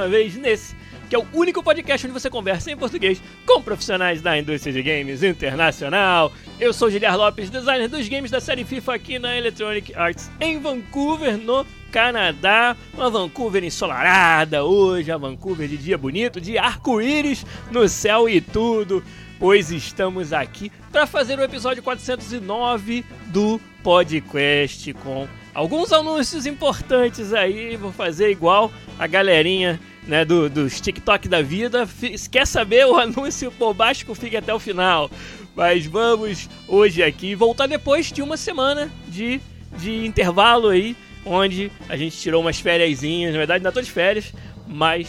Uma vez nesse que é o único podcast onde você conversa em português com profissionais da indústria de games internacional. Eu sou Giliar Lopes, designer dos games da série FIFA aqui na Electronic Arts em Vancouver, no Canadá. Uma Vancouver ensolarada hoje, a Vancouver de dia bonito, de arco-íris no céu e tudo. Pois estamos aqui para fazer o episódio 409 do podcast com alguns anúncios importantes aí. Vou fazer igual a galerinha né, do, dos TikTok da vida. Quer saber o anúncio bombástico, fique até o final. Mas vamos hoje aqui voltar depois de uma semana de, de intervalo aí, onde a gente tirou umas férias. Na verdade, ainda tô de férias, mas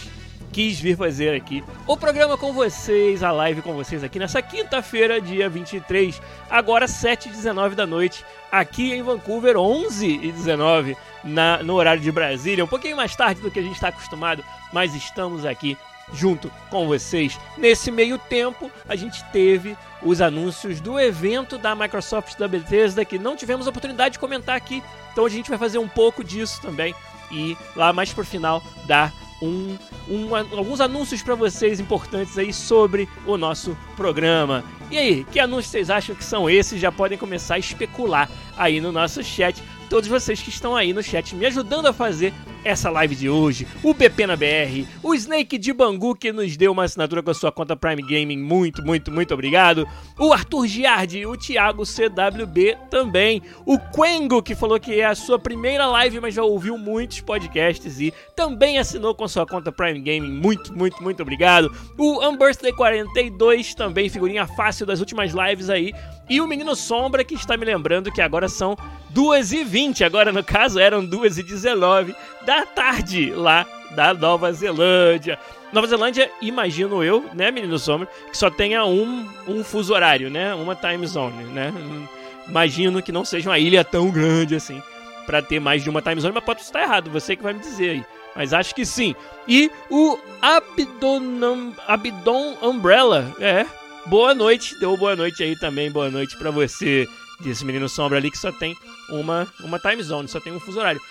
quis vir fazer aqui o programa com vocês, a live com vocês aqui nessa quinta-feira, dia 23, agora 7 e 19 da noite, aqui em Vancouver, 11 e 19 na, no horário de Brasília, um pouquinho mais tarde do que a gente está acostumado, mas estamos aqui junto com vocês. Nesse meio tempo, a gente teve os anúncios do evento da Microsoft da Bethesda que não tivemos oportunidade de comentar aqui, então a gente vai fazer um pouco disso também e lá mais pro final dar um, um, alguns anúncios para vocês importantes aí sobre o nosso programa. E aí, que anúncios vocês acham que são esses? Já podem começar a especular aí no nosso chat. Todos vocês que estão aí no chat me ajudando a fazer essa live de hoje, o BP na BR, o Snake de Bangu que nos deu uma assinatura com a sua conta Prime Gaming, muito, muito, muito obrigado. O Arthur Giardi, o Thiago CWB também, o Quengo que falou que é a sua primeira live, mas já ouviu muitos podcasts e também assinou com sua conta Prime Gaming, muito, muito, muito obrigado. O Unbirthday 42 também, figurinha fácil das últimas lives aí. E o Menino Sombra que está me lembrando que agora são 2h20, agora no caso eram 2h19 da tarde lá da Nova Zelândia. Nova Zelândia, imagino eu, né, menino Sombra, que só tenha um, um fuso horário, né? Uma time zone, né? Imagino que não seja uma ilha tão grande assim para ter mais de uma time zone, mas pode estar errado, você que vai me dizer aí. Mas acho que sim. E o Abdon, Abdon Umbrella, é. Boa noite, deu boa noite aí também, boa noite para você, disse menino Sombra ali que só tem uma, uma time zone, só tem um fuso horário.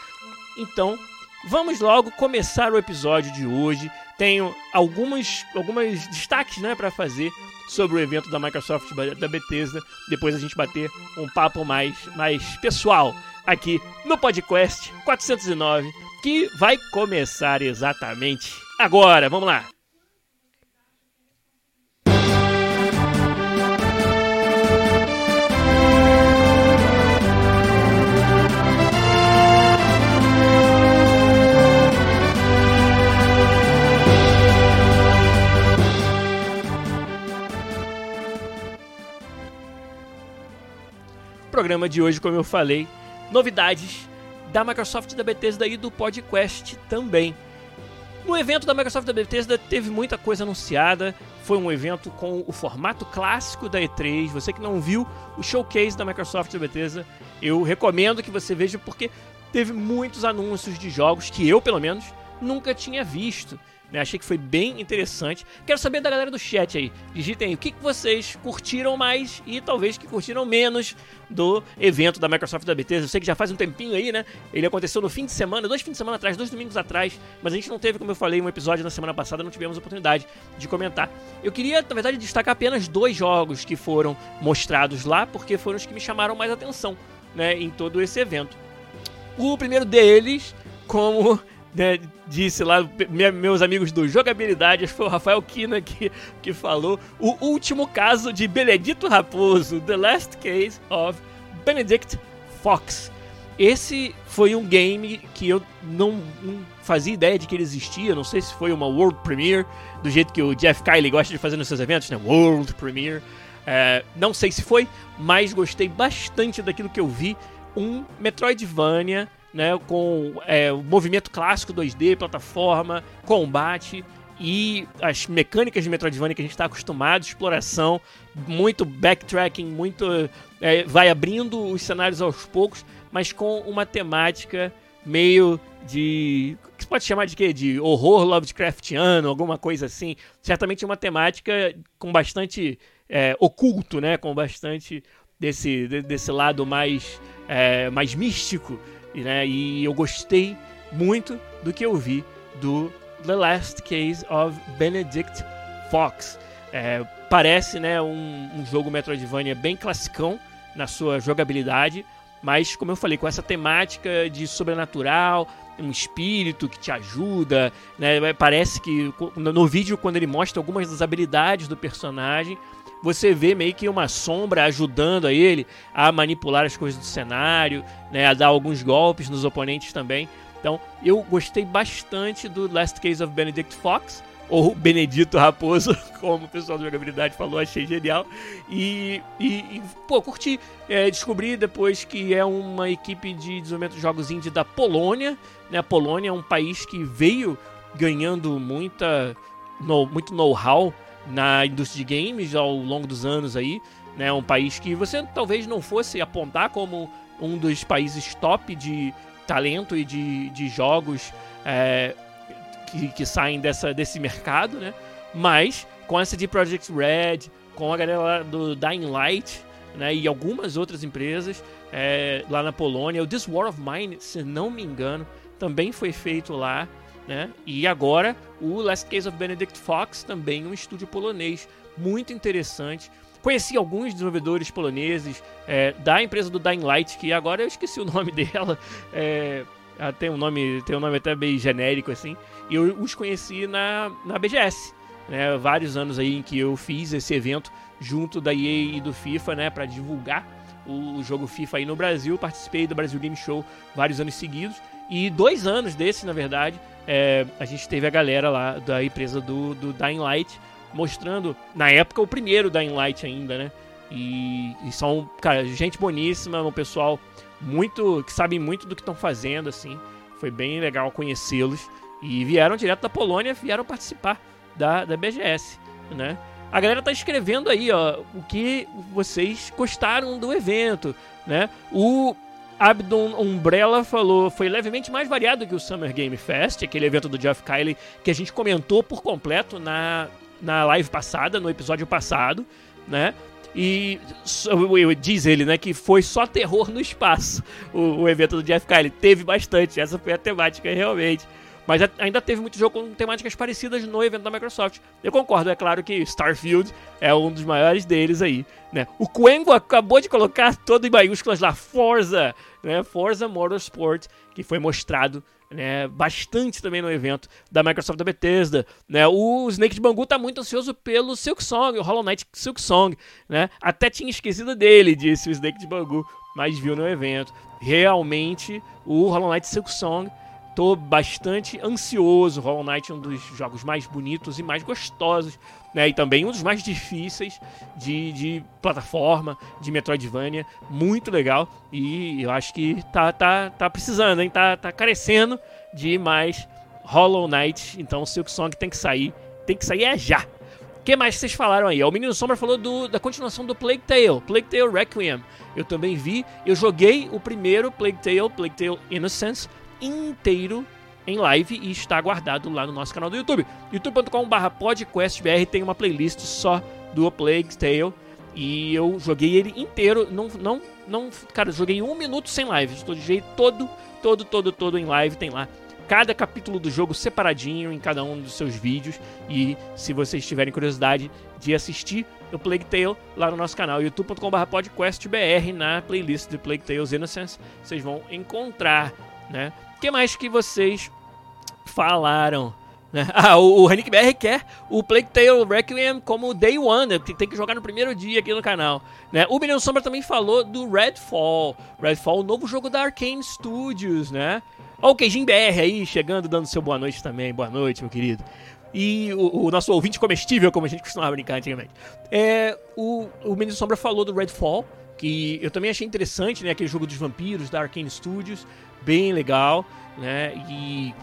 Então, Vamos logo começar o episódio de hoje. Tenho algumas, algumas destaques né, para fazer sobre o evento da Microsoft da Bethesda. Depois a gente bater um papo mais, mais pessoal aqui no podcast 409, que vai começar exatamente agora. Vamos lá! Programa de hoje, como eu falei, novidades da Microsoft da Bethesda e do podcast também. No evento da Microsoft da Bethesda teve muita coisa anunciada. Foi um evento com o formato clássico da E3. Você que não viu o showcase da Microsoft da Bethesda, eu recomendo que você veja porque teve muitos anúncios de jogos que eu, pelo menos, nunca tinha visto. Né? Achei que foi bem interessante. Quero saber da galera do chat aí. Digitem aí o que, que vocês curtiram mais e talvez que curtiram menos do evento da Microsoft da Bethesda. Eu sei que já faz um tempinho aí, né? Ele aconteceu no fim de semana, dois fins de semana atrás, dois domingos atrás, mas a gente não teve, como eu falei, um episódio na semana passada, não tivemos oportunidade de comentar. Eu queria, na verdade, destacar apenas dois jogos que foram mostrados lá, porque foram os que me chamaram mais atenção, né, em todo esse evento. O primeiro deles, como né, disse lá, meus amigos do Jogabilidade, acho que foi o Rafael Kina que, que falou, o último caso de Benedito Raposo, The Last Case of Benedict Fox. esse foi um game que eu não, não, fazia ideia de que ele existia. Não sei se foi uma World Premiere, do jeito que o Jeff Kylie gosta de fazer nos seus eventos, né? World Premiere. É, não sei se foi, mas gostei bastante daquilo que eu vi. Um Metroidvania, né? Com é, o movimento clássico 2D, plataforma, combate e as mecânicas de Metroidvania que a gente está acostumado, exploração, muito backtracking, muito é, vai abrindo os cenários aos poucos, mas com uma temática meio de que pode chamar de quê? De horror Lovecraftiano, alguma coisa assim. Certamente uma temática com bastante é, oculto, né? Com bastante desse, desse lado mais, é, mais místico, né? E eu gostei muito do que eu vi do The Last Case of Benedict Fox. É, parece né, um, um, jogo Metroidvania bem classicão na sua jogabilidade, mas como eu falei, com essa temática de sobrenatural, um espírito que te ajuda, né? Parece que no vídeo quando ele mostra algumas das habilidades do personagem, você vê meio que uma sombra ajudando a ele a manipular as coisas do cenário, né, a dar alguns golpes nos oponentes também. Então, eu gostei bastante do Last Case of Benedict Fox, ou Benedito Raposo, como o pessoal da jogabilidade falou, achei genial. E, e, e pô, curti. É, descobri depois que é uma equipe de desenvolvimento de jogos indie da Polônia. Né? A Polônia é um país que veio ganhando muita, no, muito know-how na indústria de games ao longo dos anos aí. Né? Um país que você talvez não fosse apontar como um dos países top de talento e de, de jogos é, que, que, saem dessa, desse mercado, né? Mas com essa de Project Red, com a galera do Dying Light, né? E algumas outras empresas é, lá na Polônia, o This War of Mine, se não me engano, também foi feito lá, né? E agora o Last Case of Benedict Fox, também um estúdio polonês muito interessante. Conheci alguns desenvolvedores poloneses é, da empresa do Dying Light, que agora eu esqueci o nome dela. É, tem um nome, tem um nome até bem genérico assim. E eu os conheci na, na BGS, né? Vários anos aí em que eu fiz esse evento junto da EA e do FIFA, né, para divulgar o, o, jogo FIFA aí no Brasil. Participei do Brasil Game Show vários anos seguidos e dois anos desse, na verdade, é, a gente teve a galera lá da empresa do, do Dying Light mostrando, na época, o primeiro Dying Light ainda, né? E, e são, cara, gente boníssima, um pessoal muito que sabe muito do que estão fazendo, assim. Foi bem legal conhecê-los. E vieram direto da Polônia, vieram participar da, da BGS, né? A galera tá escrevendo aí, ó, o que vocês gostaram do evento, né? O Abdon Umbrella falou, foi levemente mais variado que o Summer Game Fest, aquele evento do Jeff Kylie que a gente comentou por completo na na live passada, no episódio passado, né? E diz ele, né, que foi só terror no espaço o, o evento do Jeff Kylie. Teve bastante, essa foi a temática realmente. Mas ainda teve muito jogo com temáticas parecidas no evento da Microsoft. Eu concordo, é claro que Starfield é um dos maiores deles aí, né? O Quengo acabou de colocar todo em maiúsculas lá, Forza, né? Forza Motorsport, que foi mostrado né, bastante também no evento da Microsoft da Bethesda, né? O Snake de Bangu tá muito ansioso pelo Silk Song, o Hollow Knight Silk Song, né? Até tinha esquecido dele, disse o Snake de Bangu, mas viu no evento. Realmente, o Hollow Knight Silk Song tô bastante ansioso. Hollow Knight é um dos jogos mais bonitos e mais gostosos, né? E também um dos mais difíceis de, de plataforma, de Metroidvania. Muito legal. E eu acho que tá, tá, tá precisando, hein? Tá, tá carecendo de mais Hollow Knight. Então o Silk Song tem que sair. Tem que sair é já. O que mais vocês falaram aí? O Menino Sombra falou do, da continuação do Plague Tale, Plague Tale Requiem. Eu também vi, eu joguei o primeiro Plague Tale, Plague Tale Innocence, inteiro em live e está guardado lá no nosso canal do YouTube. youtube.com/podcastbr tem uma playlist só do Plague Tale e eu joguei ele inteiro, não não não, cara, joguei um minuto sem live, estou de jeito todo, todo, todo, todo em live, tem lá cada capítulo do jogo separadinho em cada um dos seus vídeos. E se vocês tiverem curiosidade de assistir o Plague Tale lá no nosso canal, youtube.com.br na playlist de Plague Tales Innocence, vocês vão encontrar, né? Que mais que vocês falaram? Né? Ah, o, o Henrique BR quer o Plague Tale Requiem como Day One, né? que tem que jogar no primeiro dia aqui no canal. Né? O Menino Sombra também falou do Redfall. Redfall, o novo jogo da Arkane Studios, né? O Queijinho BR aí, chegando, dando seu boa noite também. Boa noite, meu querido. E o, o nosso ouvinte comestível, como a gente costumava brincar antigamente. É, o, o Menino Sombra falou do Redfall, que eu também achei interessante, né? Aquele jogo dos vampiros da Arkane Studios, bem legal né? E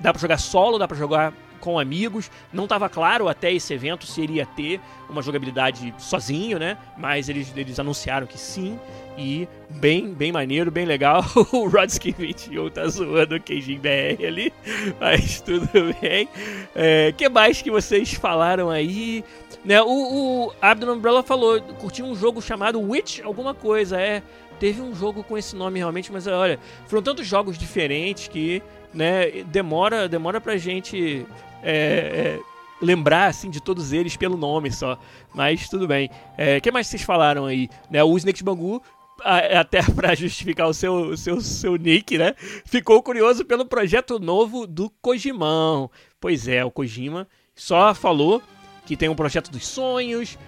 dá para jogar solo, dá para jogar com amigos. Não estava claro até esse evento se iria ter uma jogabilidade sozinho, né? Mas eles, eles anunciaram que sim. E bem, bem maneiro, bem legal. o Rodsky 21 tá zoando o Keijin BR ali, mas tudo bem. É, que mais que vocês falaram aí? Né, o, o Abdon Umbrella falou, curtiu um jogo chamado Witch alguma coisa, é teve um jogo com esse nome realmente, mas olha, foram tantos jogos diferentes que, né, demora, demora pra gente é, é, lembrar, assim, de todos eles pelo nome só. Mas tudo bem. O é, que mais vocês falaram aí? Né, o Snake Bangu até para justificar o seu, seu, seu nick, né? Ficou curioso pelo projeto novo do Kojimão. Pois é, o Kojima só falou que tem um projeto dos sonhos,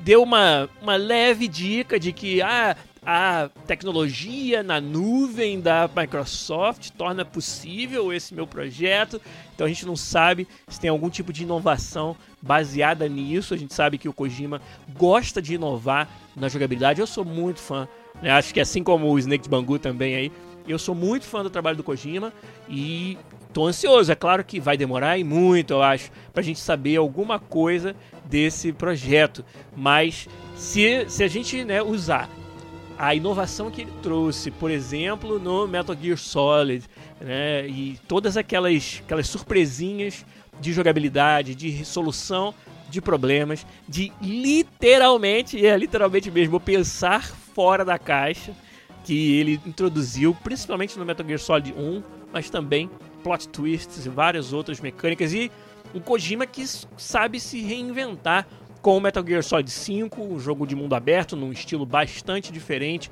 deu uma, uma leve dica de que ah, a tecnologia na nuvem da Microsoft torna possível esse meu projeto. Então a gente não sabe se tem algum tipo de inovação baseada nisso. A gente sabe que o Kojima gosta de inovar na jogabilidade. Eu sou muito fã. Né? Acho que assim como o Snake Bangu também aí, eu sou muito fã do trabalho do Kojima e tô ansioso. É claro que vai demorar e muito, eu acho, pra gente saber alguma coisa desse projeto. Mas se, se a gente né, usar a inovação que ele trouxe, por exemplo, no Metal Gear Solid, né? E todas aquelas, aquelas surpresinhas de jogabilidade, de resolução de problemas, de literalmente, é literalmente mesmo, pensar fora da caixa que ele introduziu, principalmente no Metal Gear Solid 1, mas também plot twists e várias outras mecânicas e um Kojima que sabe se reinventar com o Metal Gear Solid 5, um jogo de mundo aberto, num estilo bastante diferente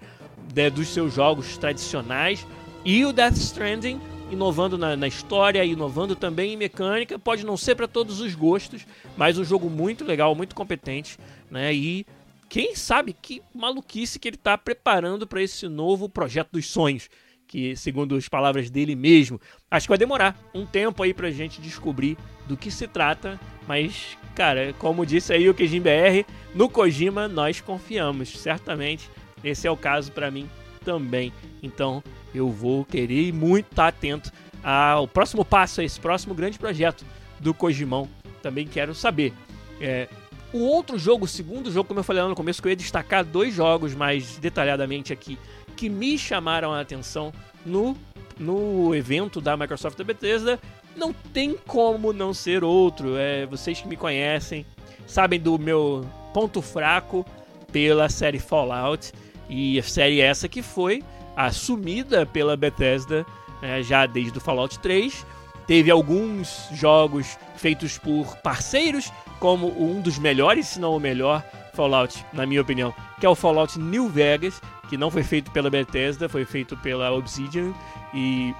né, dos seus jogos tradicionais, e o Death Stranding, inovando na, na história, inovando também em mecânica, pode não ser para todos os gostos, mas um jogo muito legal, muito competente, né? E quem sabe que maluquice que ele está preparando para esse novo projeto dos sonhos que, segundo as palavras dele mesmo, acho que vai demorar um tempo aí pra gente descobrir do que se trata, mas, cara, como disse aí o Kejin BR, no Kojima nós confiamos, certamente. Esse é o caso para mim também. Então, eu vou querer muito estar tá atento ao próximo passo, a esse próximo grande projeto do Kojimão. Também quero saber. É, o outro jogo, o segundo jogo, como eu falei lá no começo, que eu ia destacar dois jogos mais detalhadamente aqui que me chamaram a atenção no, no evento da Microsoft da Bethesda, não tem como não ser outro. É, vocês que me conhecem sabem do meu ponto fraco pela série Fallout e a série essa que foi assumida pela Bethesda né, já desde o Fallout 3. Teve alguns jogos feitos por parceiros, como um dos melhores, se não o melhor Fallout, na minha opinião, que é o Fallout New Vegas, que não foi feito pela Bethesda, foi feito pela Obsidian e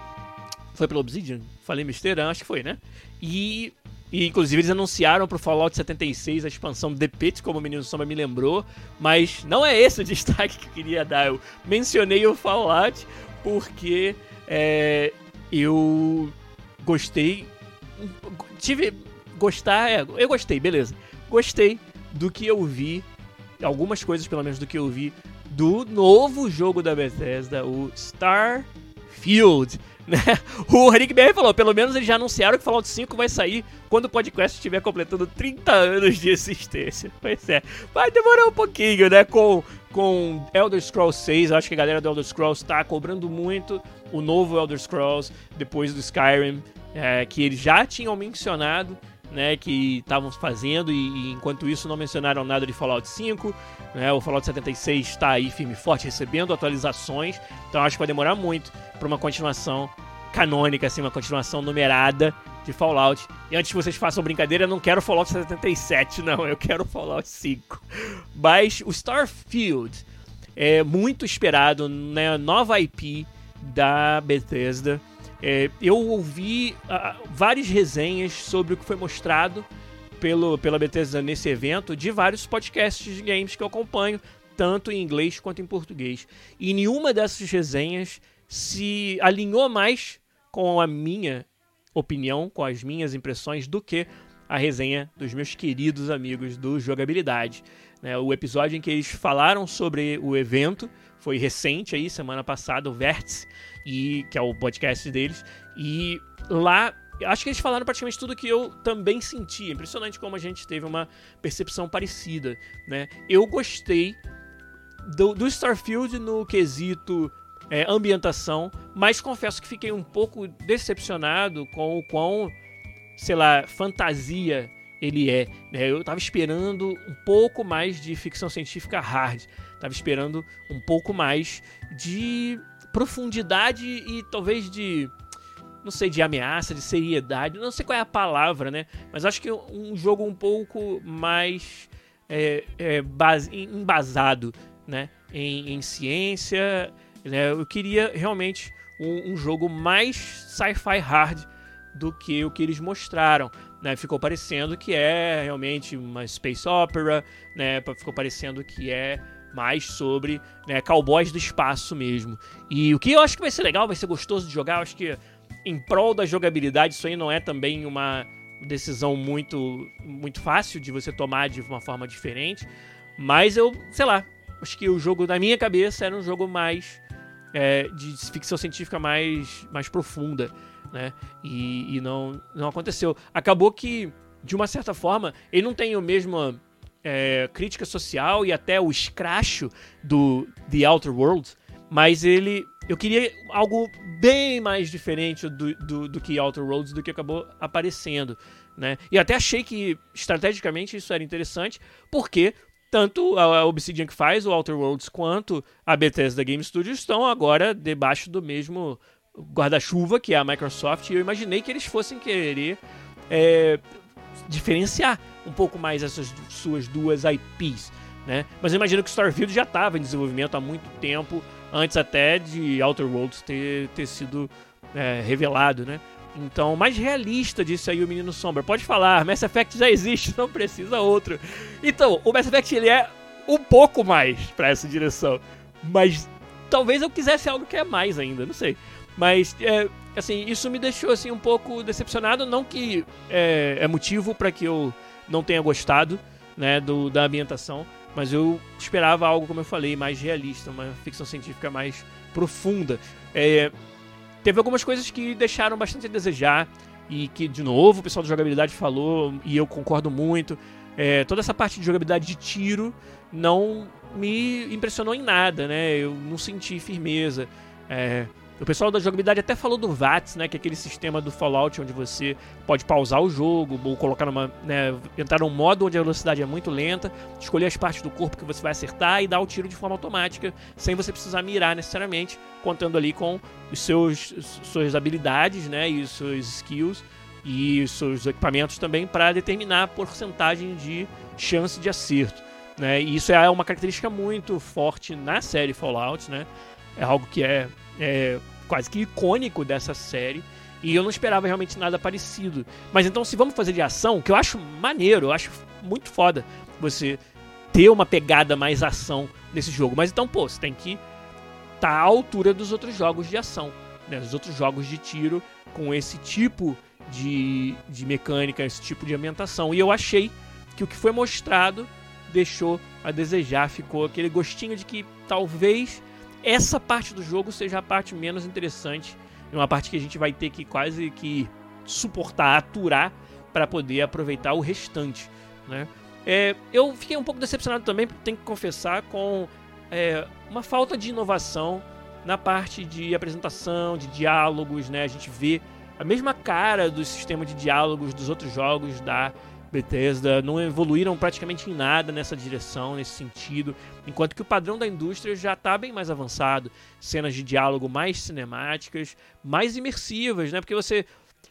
foi pela Obsidian? Falei besteira? Acho que foi, né? E, e inclusive eles anunciaram pro Fallout 76 a expansão The Pit, como o menino Sombra me lembrou, mas não é esse o destaque que eu queria dar. Eu mencionei o Fallout porque é, eu gostei. Tive. Gostar, é, eu gostei, beleza. Gostei do que eu vi, algumas coisas pelo menos do que eu vi do novo jogo da Bethesda, o Starfield. Né? O Rick BR falou, pelo menos eles já anunciaram que Fallout 5 vai sair quando o podcast estiver completando 30 anos de existência. Pois é, vai demorar um pouquinho, né? Com, com Elder Scrolls 6, acho que a galera do Elder Scrolls está cobrando muito o novo Elder Scrolls depois do Skyrim, é, que eles já tinham mencionado né, que estavam fazendo e, e, enquanto isso não mencionaram nada de Fallout 5, né, o Fallout 76 está aí firme e forte recebendo atualizações, então acho que vai demorar muito para uma continuação canônica, assim, uma continuação numerada de Fallout. E antes que vocês façam brincadeira, eu não quero Fallout 77, não, eu quero Fallout 5. Mas o Starfield é muito esperado, né, nova IP da Bethesda. É, eu ouvi uh, várias resenhas sobre o que foi mostrado pelo, pela Bethesda nesse evento de vários podcasts de games que eu acompanho, tanto em inglês quanto em português. E nenhuma dessas resenhas se alinhou mais com a minha opinião, com as minhas impressões, do que a resenha dos meus queridos amigos do Jogabilidade. Né, o episódio em que eles falaram sobre o evento foi recente aí, semana passada, o Vértice, e, que é o podcast deles. E lá acho que eles falaram praticamente tudo que eu também senti. Impressionante como a gente teve uma percepção parecida, né? Eu gostei do, do Starfield no quesito é, ambientação, mas confesso que fiquei um pouco decepcionado com o quão, sei lá, fantasia ele é. Né? Eu tava esperando um pouco mais de ficção científica hard. Tava esperando um pouco mais de profundidade e talvez de não sei, de ameaça, de seriedade, não sei qual é a palavra, né? Mas acho que um jogo um pouco mais é, é, base, embasado, né? Em, em ciência, né? Eu queria realmente um, um jogo mais sci-fi hard do que o que eles mostraram. Né, ficou parecendo que é realmente uma space opera, né, ficou parecendo que é mais sobre né, cowboys do espaço mesmo. E o que eu acho que vai ser legal, vai ser gostoso de jogar, eu acho que em prol da jogabilidade, isso aí não é também uma decisão muito, muito fácil de você tomar de uma forma diferente. Mas eu, sei lá, acho que o jogo, na minha cabeça, era um jogo mais é, de ficção científica mais, mais profunda, né? E, e, não, não aconteceu. Acabou que, de uma certa forma, ele não tem o mesmo é, crítica social e até o escracho do The Outer Worlds, mas ele eu queria algo bem mais diferente do, do, do, que Outer Worlds, do que acabou aparecendo, né? E até achei que, estrategicamente, isso era interessante, porque tanto a Obsidian que faz o Outer Worlds quanto a Bethesda Game Studios estão agora debaixo do mesmo guarda-chuva que é a Microsoft, e eu imaginei que eles fossem querer é, diferenciar um pouco mais essas suas duas IPs, né? Mas eu imagino que Starfield já estava em desenvolvimento há muito tempo, antes até de Outer Worlds ter, ter sido é, revelado, né? Então, mais realista disso aí o Menino Sombra. Pode falar, Mass Effect já existe, não precisa outro. Então, o Mass Effect ele é um pouco mais para essa direção. Mas talvez eu quisesse algo que é mais ainda, não sei. Mas, é, assim, isso me deixou assim um pouco decepcionado. Não que é, é motivo para que eu não tenha gostado né, do, da ambientação. Mas eu esperava algo, como eu falei, mais realista, uma ficção científica mais profunda. É, teve algumas coisas que deixaram bastante a desejar e que, de novo, o pessoal da jogabilidade falou, e eu concordo muito. É, toda essa parte de jogabilidade de tiro não me impressionou em nada, né? Eu não senti firmeza. É, o pessoal da jogabilidade até falou do VATS, né, que é aquele sistema do Fallout onde você pode pausar o jogo ou colocar numa, né, entrar num modo onde a velocidade é muito lenta, escolher as partes do corpo que você vai acertar e dar o tiro de forma automática, sem você precisar mirar necessariamente, contando ali com os seus suas habilidades, né, e os seus skills e os seus equipamentos também para determinar a porcentagem de chance de acerto, né? E isso é uma característica muito forte na série Fallout, né? É algo que é, é quase que icônico dessa série. E eu não esperava realmente nada parecido. Mas então, se vamos fazer de ação, que eu acho maneiro, eu acho muito foda você ter uma pegada mais ação nesse jogo. Mas então, pô, você tem que estar tá à altura dos outros jogos de ação, né? Dos outros jogos de tiro com esse tipo de, de mecânica, esse tipo de ambientação. E eu achei que o que foi mostrado deixou a desejar, ficou aquele gostinho de que talvez essa parte do jogo seja a parte menos interessante, uma parte que a gente vai ter que quase que suportar, aturar para poder aproveitar o restante, né? É, eu fiquei um pouco decepcionado também, tenho que confessar, com é, uma falta de inovação na parte de apresentação, de diálogos, né? A gente vê a mesma cara do sistema de diálogos dos outros jogos da Bethesda não evoluíram praticamente em nada nessa direção, nesse sentido, enquanto que o padrão da indústria já está bem mais avançado, cenas de diálogo mais cinemáticas, mais imersivas, né? Porque você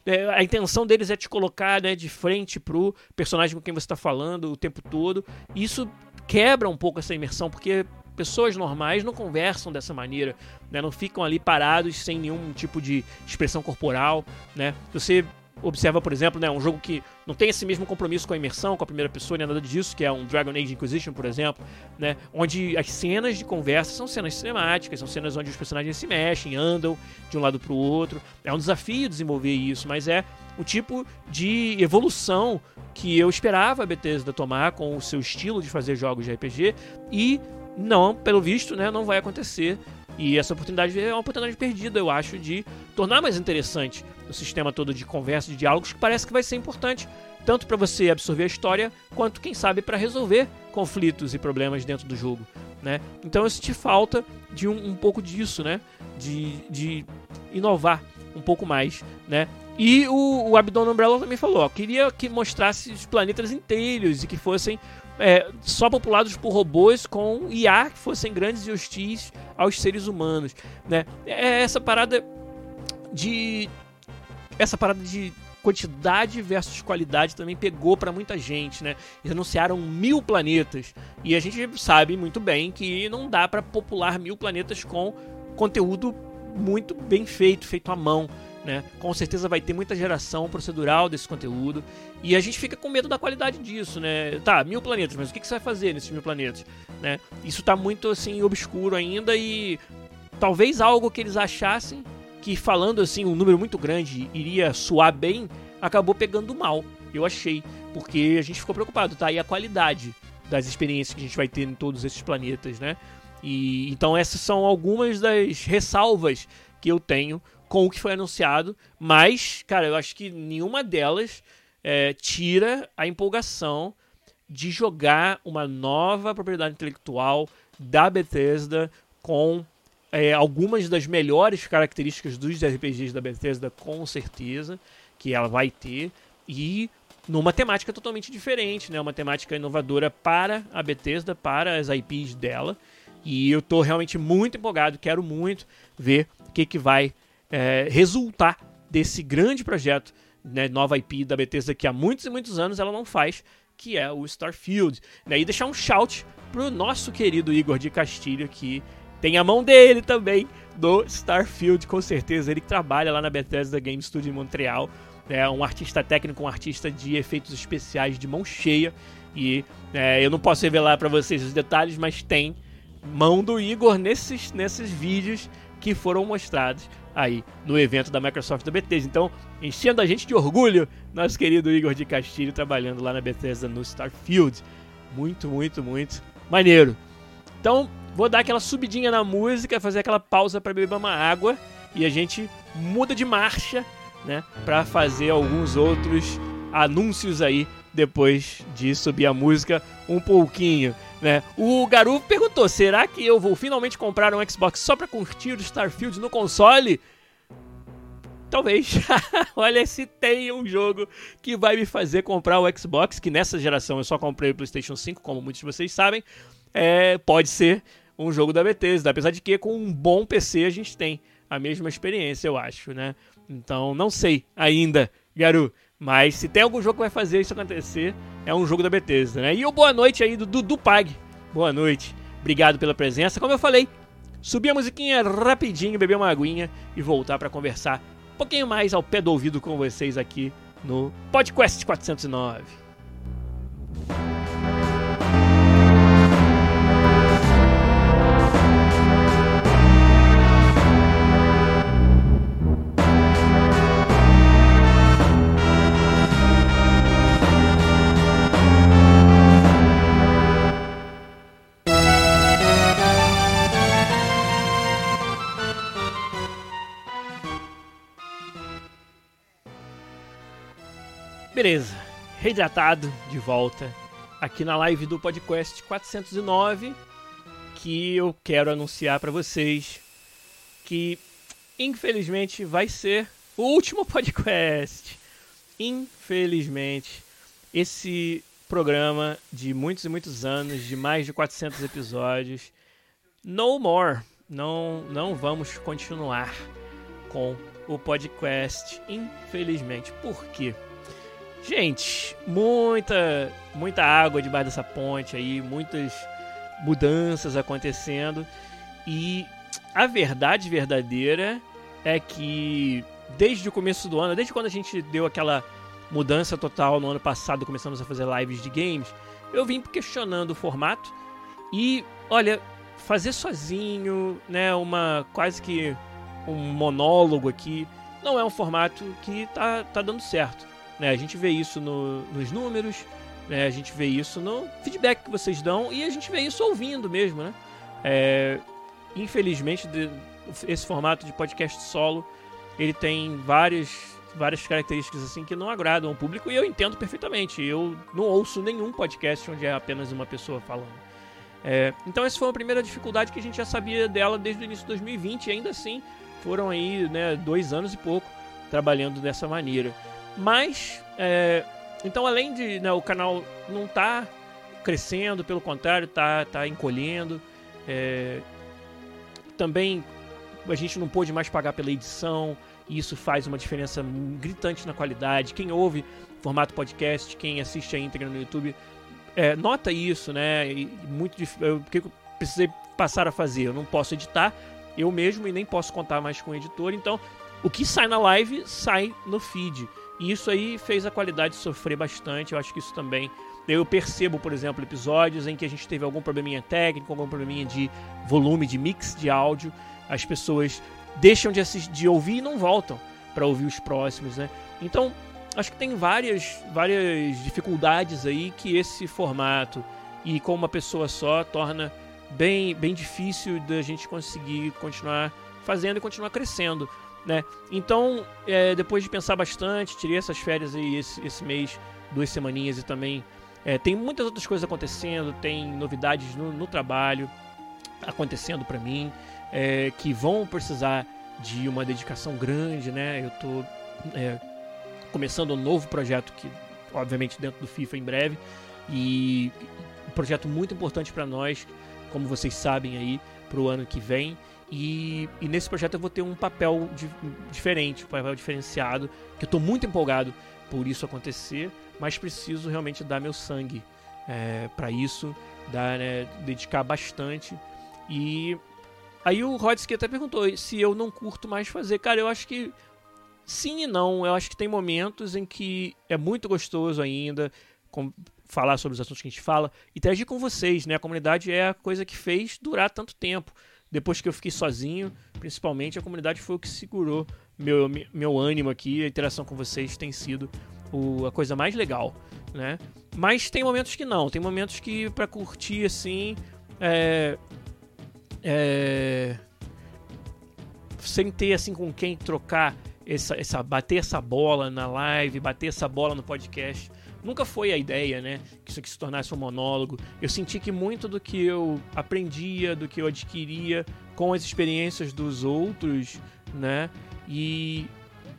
é, a intenção deles é te colocar né, de frente pro personagem com quem você está falando o tempo todo. Isso quebra um pouco essa imersão, porque pessoas normais não conversam dessa maneira, né? Não ficam ali parados sem nenhum tipo de expressão corporal, né? Você observa, por exemplo, né, um jogo que não tem esse mesmo compromisso com a imersão, com a primeira pessoa, nem nada disso, que é um Dragon Age Inquisition, por exemplo, né, onde as cenas de conversa são cenas cinemáticas, são cenas onde os personagens se mexem, andam de um lado para o outro. É um desafio desenvolver isso, mas é o tipo de evolução que eu esperava a Bethesda tomar com o seu estilo de fazer jogos de RPG e não, pelo visto, né, não vai acontecer. E essa oportunidade é uma oportunidade perdida, eu acho, de tornar mais interessante o sistema todo de conversa, de diálogos, que parece que vai ser importante, tanto para você absorver a história, quanto, quem sabe, para resolver conflitos e problemas dentro do jogo. Né? Então eu senti falta de um, um pouco disso, né? De, de inovar um pouco mais, né? E o, o Abdon Umbrella também falou, ó, queria que mostrasse os planetas inteiros e que fossem é, só populados por robôs com IA que fossem grandes e hostis aos seres humanos, né? É essa parada de essa parada de quantidade versus qualidade também pegou para muita gente, né? Eles anunciaram mil planetas e a gente sabe muito bem que não dá para popular mil planetas com conteúdo muito bem feito, feito à mão. Né? Com certeza vai ter muita geração procedural desse conteúdo e a gente fica com medo da qualidade disso, né? Tá, mil planetas, mas o que, que você vai fazer nesses mil planetas, né? Isso tá muito assim obscuro ainda e talvez algo que eles achassem que falando assim um número muito grande iria soar bem, acabou pegando mal. Eu achei, porque a gente ficou preocupado, tá? E a qualidade das experiências que a gente vai ter em todos esses planetas, né? E então essas são algumas das ressalvas que eu tenho com o que foi anunciado, mas, cara, eu acho que nenhuma delas é, tira a empolgação de jogar uma nova propriedade intelectual da Bethesda com é, algumas das melhores características dos RPGs da Bethesda, com certeza, que ela vai ter, e numa temática totalmente diferente, né? Uma temática inovadora para a Bethesda, para as IPs dela. E eu estou realmente muito empolgado, quero muito ver o que, que vai é, resultar desse grande projeto, né, nova IP da Bethesda que há muitos e muitos anos ela não faz, que é o Starfield. Né? E deixar um shout pro nosso querido Igor de Castilho, que tem a mão dele também do Starfield, com certeza. Ele trabalha lá na Bethesda Game Studio em Montreal. É um artista técnico, um artista de efeitos especiais de mão cheia. E é, eu não posso revelar para vocês os detalhes, mas tem mão do Igor nesses, nesses vídeos que foram mostrados aí no evento da Microsoft da Bethesda. Então, enchendo a gente de orgulho, nosso querido Igor de Castilho trabalhando lá na Bethesda no Starfield. Muito, muito, muito maneiro. Então, vou dar aquela subidinha na música, fazer aquela pausa para beber uma água e a gente muda de marcha, né, para fazer alguns outros anúncios aí depois de subir a música um pouquinho, né? O Garu perguntou: será que eu vou finalmente comprar um Xbox só para curtir o Starfield no console? Talvez. Olha se tem um jogo que vai me fazer comprar o Xbox, que nessa geração eu só comprei o PlayStation 5, como muitos de vocês sabem. É, pode ser um jogo da Bethesda, apesar de que com um bom PC a gente tem a mesma experiência, eu acho, né? Então, não sei ainda, Garu. Mas se tem algum jogo que vai fazer isso acontecer, é um jogo da Bethesda, né? E o boa noite aí do Dudu Pag. Boa noite. Obrigado pela presença. Como eu falei, subir a musiquinha rapidinho, beber uma aguinha e voltar para conversar um pouquinho mais ao pé do ouvido com vocês aqui no Podcast 409. Beleza, reidratado de volta aqui na live do podcast 409, que eu quero anunciar para vocês que infelizmente vai ser o último podcast. Infelizmente, esse programa de muitos e muitos anos, de mais de 400 episódios, no more. Não, não vamos continuar com o podcast, infelizmente. Por quê? Gente, muita muita água debaixo dessa ponte aí, muitas mudanças acontecendo e a verdade verdadeira é que desde o começo do ano, desde quando a gente deu aquela mudança total no ano passado, começamos a fazer lives de games, eu vim questionando o formato e, olha, fazer sozinho, né, uma quase que um monólogo aqui, não é um formato que tá, tá dando certo. Né? A gente vê isso no, nos números, né? a gente vê isso no feedback que vocês dão e a gente vê isso ouvindo mesmo. Né? É, infelizmente, de, esse formato de podcast solo ele tem várias, várias características assim que não agradam ao público e eu entendo perfeitamente. Eu não ouço nenhum podcast onde é apenas uma pessoa falando. É, então essa foi a primeira dificuldade que a gente já sabia dela desde o início de 2020 e ainda assim foram aí né, dois anos e pouco trabalhando dessa maneira. Mas, é, então além de né, o canal não tá crescendo, pelo contrário, tá, tá encolhendo. É, também a gente não pôde mais pagar pela edição, e isso faz uma diferença gritante na qualidade. Quem ouve formato podcast, quem assiste a íntegra no YouTube, é, nota isso, né? E muito o que eu precisei passar a fazer? Eu não posso editar eu mesmo e nem posso contar mais com o editor, então o que sai na live sai no feed. E isso aí fez a qualidade sofrer bastante. Eu acho que isso também. Eu percebo, por exemplo, episódios em que a gente teve algum probleminha técnico, algum probleminha de volume, de mix de áudio. As pessoas deixam de, assistir, de ouvir e não voltam para ouvir os próximos, né? Então, acho que tem várias, várias dificuldades aí que esse formato e com uma pessoa só torna bem, bem difícil da gente conseguir continuar fazendo e continuar crescendo. Né? Então, é, depois de pensar bastante, tirei essas férias aí esse, esse mês, duas semaninhas e também é, tem muitas outras coisas acontecendo, tem novidades no, no trabalho acontecendo para mim é, que vão precisar de uma dedicação grande, né? Eu tô é, começando um novo projeto que, obviamente, dentro do FIFA em breve e um projeto muito importante para nós, como vocês sabem aí, para o ano que vem. E, e, nesse projeto eu vou ter um papel de, diferente, um papel diferenciado, que eu estou muito empolgado por isso acontecer, mas preciso realmente dar meu sangue é, para isso, dar, né, dedicar bastante. E aí o Rodsky até perguntou se eu não curto mais fazer. Cara, eu acho que sim e não. Eu acho que tem momentos em que é muito gostoso ainda com, falar sobre os assuntos que a gente fala, interagir com vocês, né? A comunidade é a coisa que fez durar tanto tempo. Depois que eu fiquei sozinho, principalmente, a comunidade foi o que segurou meu, meu ânimo aqui. A interação com vocês tem sido o, a coisa mais legal, né? Mas tem momentos que não. Tem momentos que, para curtir, assim, é, é, sem ter, assim, com quem trocar essa, essa, bater essa bola na live, bater essa bola no podcast nunca foi a ideia, né? Que isso aqui se tornasse um monólogo. Eu senti que muito do que eu aprendia, do que eu adquiria com as experiências dos outros, né? E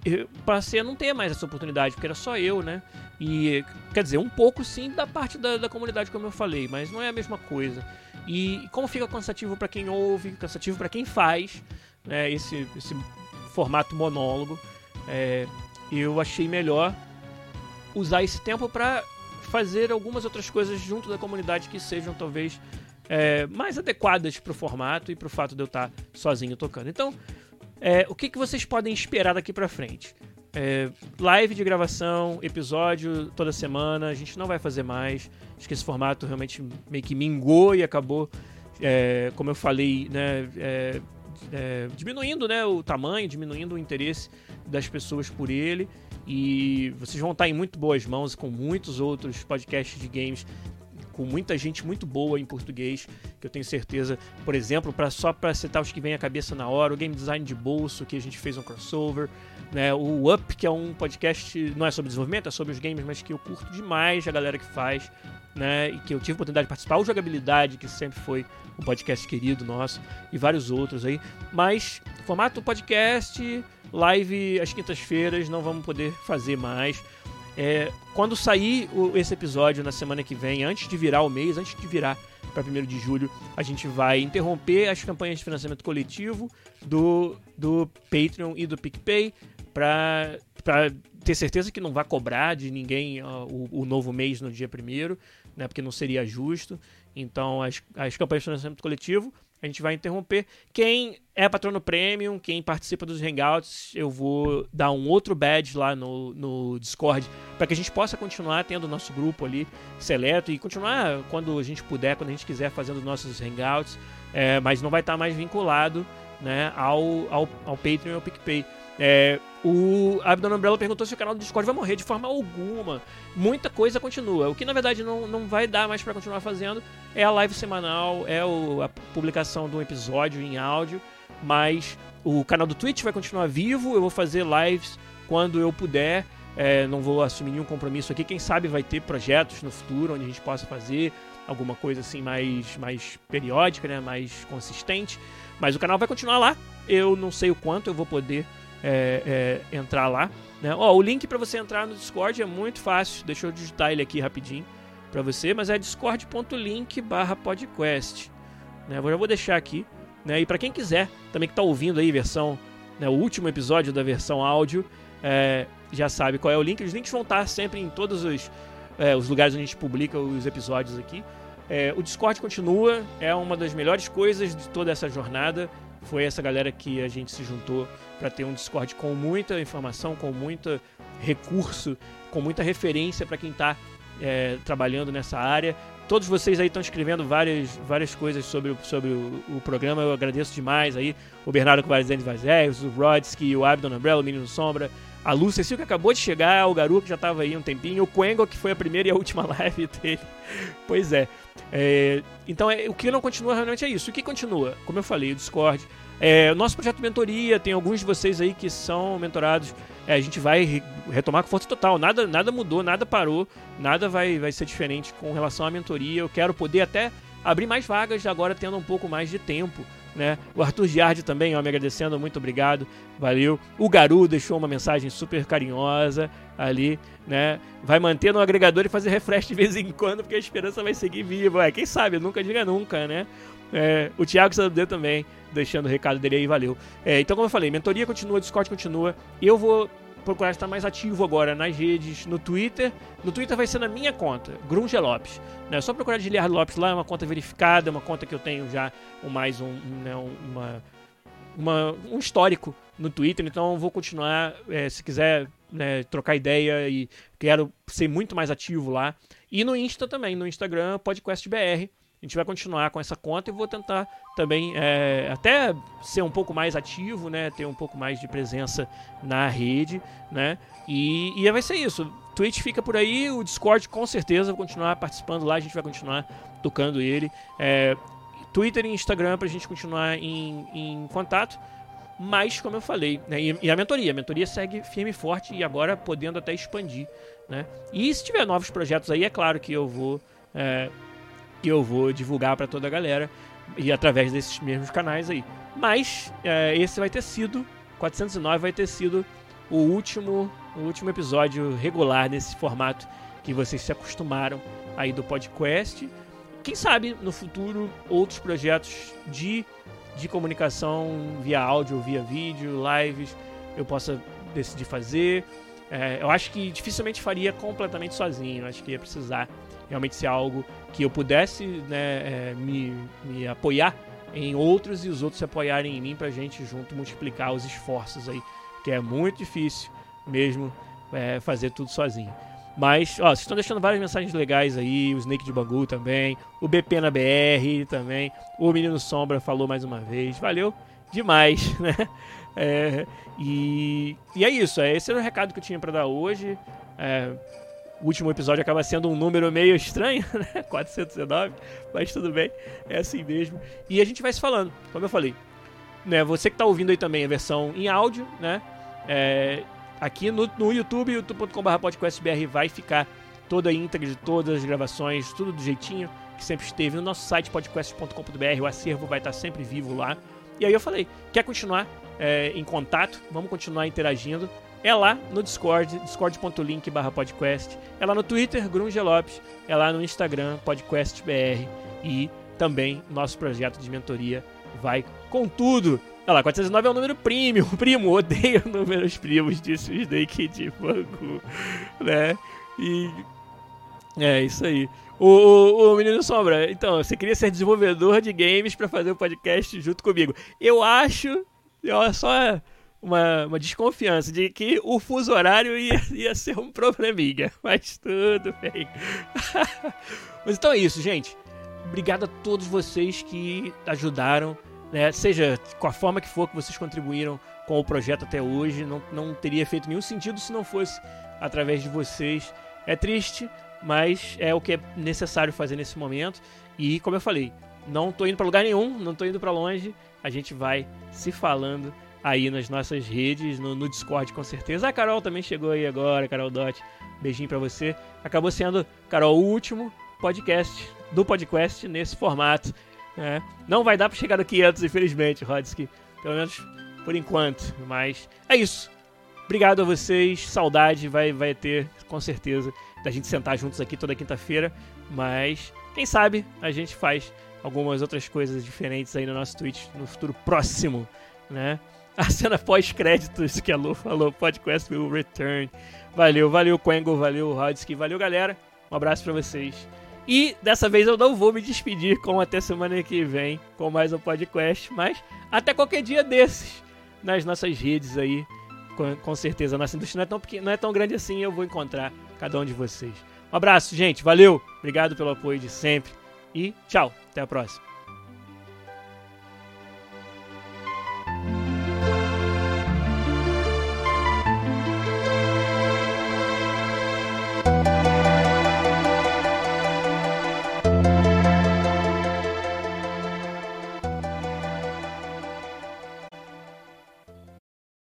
eu passei a não ter mais essa oportunidade, porque era só eu, né? E quer dizer, um pouco sim da parte da, da comunidade, como eu falei, mas não é a mesma coisa. E como fica cansativo para quem ouve, cansativo para quem faz, né? Esse, esse formato monólogo, é, eu achei melhor usar esse tempo para fazer algumas outras coisas junto da comunidade que sejam talvez é, mais adequadas para o formato e para o fato de eu estar tá sozinho tocando. Então, é, o que, que vocês podem esperar daqui para frente? É, live de gravação, episódio toda semana, a gente não vai fazer mais. Acho que esse formato realmente meio que mingou e acabou, é, como eu falei, né, é, é, diminuindo né, o tamanho, diminuindo o interesse das pessoas por ele. E vocês vão estar em muito boas mãos com muitos outros podcasts de games com muita gente muito boa em português, que eu tenho certeza, por exemplo, para só para citar os que vem à cabeça na hora, o Game Design de Bolso, que a gente fez um crossover, né? O Up, que é um podcast, não é sobre desenvolvimento, é sobre os games, mas que eu curto demais a galera que faz, né? E que eu tive a oportunidade de participar, o Jogabilidade, que sempre foi um podcast querido nosso, e vários outros aí. Mas, formato podcast, live às quintas-feiras, não vamos poder fazer mais. É, quando sair o, esse episódio na semana que vem, antes de virar o mês, antes de virar para 1 de julho, a gente vai interromper as campanhas de financiamento coletivo do, do Patreon e do PicPay para ter certeza que não vai cobrar de ninguém o, o, novo mês no dia primeiro, né, porque não seria justo. Então as, as campanhas de financiamento coletivo a gente vai interromper. Quem é patrono premium, quem participa dos hangouts, eu vou dar um outro badge lá no, no Discord para que a gente possa continuar tendo o nosso grupo ali seleto e continuar quando a gente puder, quando a gente quiser fazendo nossos hangouts, é, mas não vai estar mais vinculado né, ao, ao, ao Patreon e ao PicPay. É, o Abdon Umbrella perguntou se o canal do Discord vai morrer de forma alguma. Muita coisa continua. O que na verdade não, não vai dar mais para continuar fazendo é a live semanal, é o, a publicação de um episódio em áudio. Mas o canal do Twitch vai continuar vivo. Eu vou fazer lives quando eu puder. É, não vou assumir nenhum compromisso aqui. Quem sabe vai ter projetos no futuro onde a gente possa fazer alguma coisa assim mais, mais periódica, né? mais consistente. Mas o canal vai continuar lá. Eu não sei o quanto eu vou poder é, é, entrar lá. Né? Ó, o link para você entrar no Discord é muito fácil. Deixa eu digitar ele aqui rapidinho para você, mas é discord.link/podcast. Né? Eu já vou deixar aqui. Né? E para quem quiser, também que está ouvindo aí versão, né, o último episódio da versão áudio, é, já sabe qual é o link. Os links vão estar sempre em todos os, é, os lugares onde a gente publica os episódios aqui. É, o Discord continua, é uma das melhores coisas de toda essa jornada. Foi essa galera que a gente se juntou para ter um Discord com muita informação, com muito recurso, com muita referência para quem está é, trabalhando nessa área. Todos vocês aí estão escrevendo várias, várias coisas sobre, sobre o, o programa, eu agradeço demais aí. O Bernardo Covarizene Vazéus, o Rodsky, o Abdon Umbrella, o Menino Sombra, a Lu Cecil, que acabou de chegar, o Garu, que já estava aí um tempinho, o Quengo, que foi a primeira e a última live dele. Pois é. é então, é, o que não continua realmente é isso. O que continua? Como eu falei, o Discord, é, o nosso projeto de mentoria, tem alguns de vocês aí que são mentorados. É, a gente vai re retomar com força total. Nada, nada mudou, nada parou, nada vai, vai ser diferente com relação à mentoria. Eu quero poder até abrir mais vagas agora tendo um pouco mais de tempo. Né? O Arthur Giardi também, ó, me agradecendo, muito obrigado, valeu. O Garu deixou uma mensagem super carinhosa ali, né? Vai manter no agregador e fazer refresh de vez em quando, porque a esperança vai seguir viva. É, quem sabe, nunca diga nunca, né? É, o Thiago Sadudê também, deixando o recado dele aí, valeu. É, então, como eu falei, mentoria continua, Discord continua. Eu vou procurar estar mais ativo agora nas redes, no Twitter. No Twitter vai ser na minha conta, Grunge Lopes. Né? Só procurar Giliardo Lopes lá, é uma conta verificada, é uma conta que eu tenho já um, mais um, né, uma, uma, um histórico no Twitter, então vou continuar, é, se quiser né, trocar ideia e quero ser muito mais ativo lá. E no Insta também, no Instagram, PodQuestBR a gente vai continuar com essa conta e vou tentar também é, até ser um pouco mais ativo, né? Ter um pouco mais de presença na rede, né? E, e vai ser isso. Twitch fica por aí, o Discord com certeza vou continuar participando lá, a gente vai continuar tocando ele. É, Twitter e Instagram para a gente continuar em, em contato. Mas, como eu falei, né, e, a mentoria. A mentoria segue firme e forte e agora podendo até expandir. Né? E se tiver novos projetos aí, é claro que eu vou é, que eu vou divulgar para toda a galera e através desses mesmos canais aí. Mas é, esse vai ter sido 409 vai ter sido o último o último episódio regular nesse formato que vocês se acostumaram aí do podcast. Quem sabe no futuro outros projetos de de comunicação via áudio, via vídeo, lives, eu possa decidir fazer. É, eu acho que dificilmente faria completamente sozinho. Acho que ia precisar realmente ser algo que eu pudesse né, é, me, me apoiar em outros e os outros se apoiarem em mim pra gente junto multiplicar os esforços aí, que é muito difícil mesmo é, fazer tudo sozinho. Mas, ó, vocês estão deixando várias mensagens legais aí, o Snake de Bangu também, o BP na BR também, o Menino Sombra falou mais uma vez, valeu demais, né? É, e, e é isso, é, esse era o recado que eu tinha para dar hoje. É, o último episódio acaba sendo um número meio estranho, né? 419, mas tudo bem, é assim mesmo. E a gente vai se falando, como eu falei. Né, você que está ouvindo aí também a versão em áudio, né? É, aqui no, no YouTube, youtube.com.br podcastbr vai ficar toda a íntegra de todas as gravações, tudo do jeitinho que sempre esteve no nosso site podcast.com.br, o acervo vai estar sempre vivo lá. E aí eu falei, quer continuar é, em contato? Vamos continuar interagindo é lá no Discord, discord.link barra podcast, é lá no Twitter, Grunge Lopes, é lá no Instagram, podcastbr e também nosso projeto de mentoria vai com tudo. Olha lá, 409 é o número premium, primo, odeio números primos, disse o Snake de Bangu, né? E É, isso aí. O, o, o, Menino Sombra, então, você queria ser desenvolvedor de games para fazer o um podcast junto comigo. Eu acho, olha só uma, uma desconfiança de que o fuso horário ia, ia ser um probleminha, mas tudo bem. mas então é isso, gente. Obrigado a todos vocês que ajudaram, né? seja com a forma que for que vocês contribuíram com o projeto até hoje. Não, não teria feito nenhum sentido se não fosse através de vocês. É triste, mas é o que é necessário fazer nesse momento. E como eu falei, não estou indo para lugar nenhum, não estou indo para longe. A gente vai se falando aí nas nossas redes, no, no, Discord com certeza. A Carol também chegou aí agora, Carol Dot. Beijinho para você. Acabou sendo, Carol, o último podcast do podcast nesse formato. Né? Não vai dar para chegar no 500, infelizmente, Rodsky. Pelo menos por enquanto. Mas é isso. Obrigado a vocês. Saudade vai, vai ter, com certeza, da gente sentar juntos aqui toda quinta-feira. Mas, quem sabe, a gente faz algumas outras coisas diferentes aí no nosso Twitch no futuro próximo, né? A cena pós-créditos que a Lu falou, podcast will return. Valeu, valeu, Quengo, valeu, Rodsky, valeu, galera. Um abraço para vocês. E dessa vez eu não vou me despedir como até semana que vem com mais um podcast, mas até qualquer dia desses nas nossas redes aí. Com, com certeza, a nossa indústria não é, tão pequena, não é tão grande assim, eu vou encontrar cada um de vocês. Um abraço, gente. Valeu. Obrigado pelo apoio de sempre. E tchau. Até a próxima.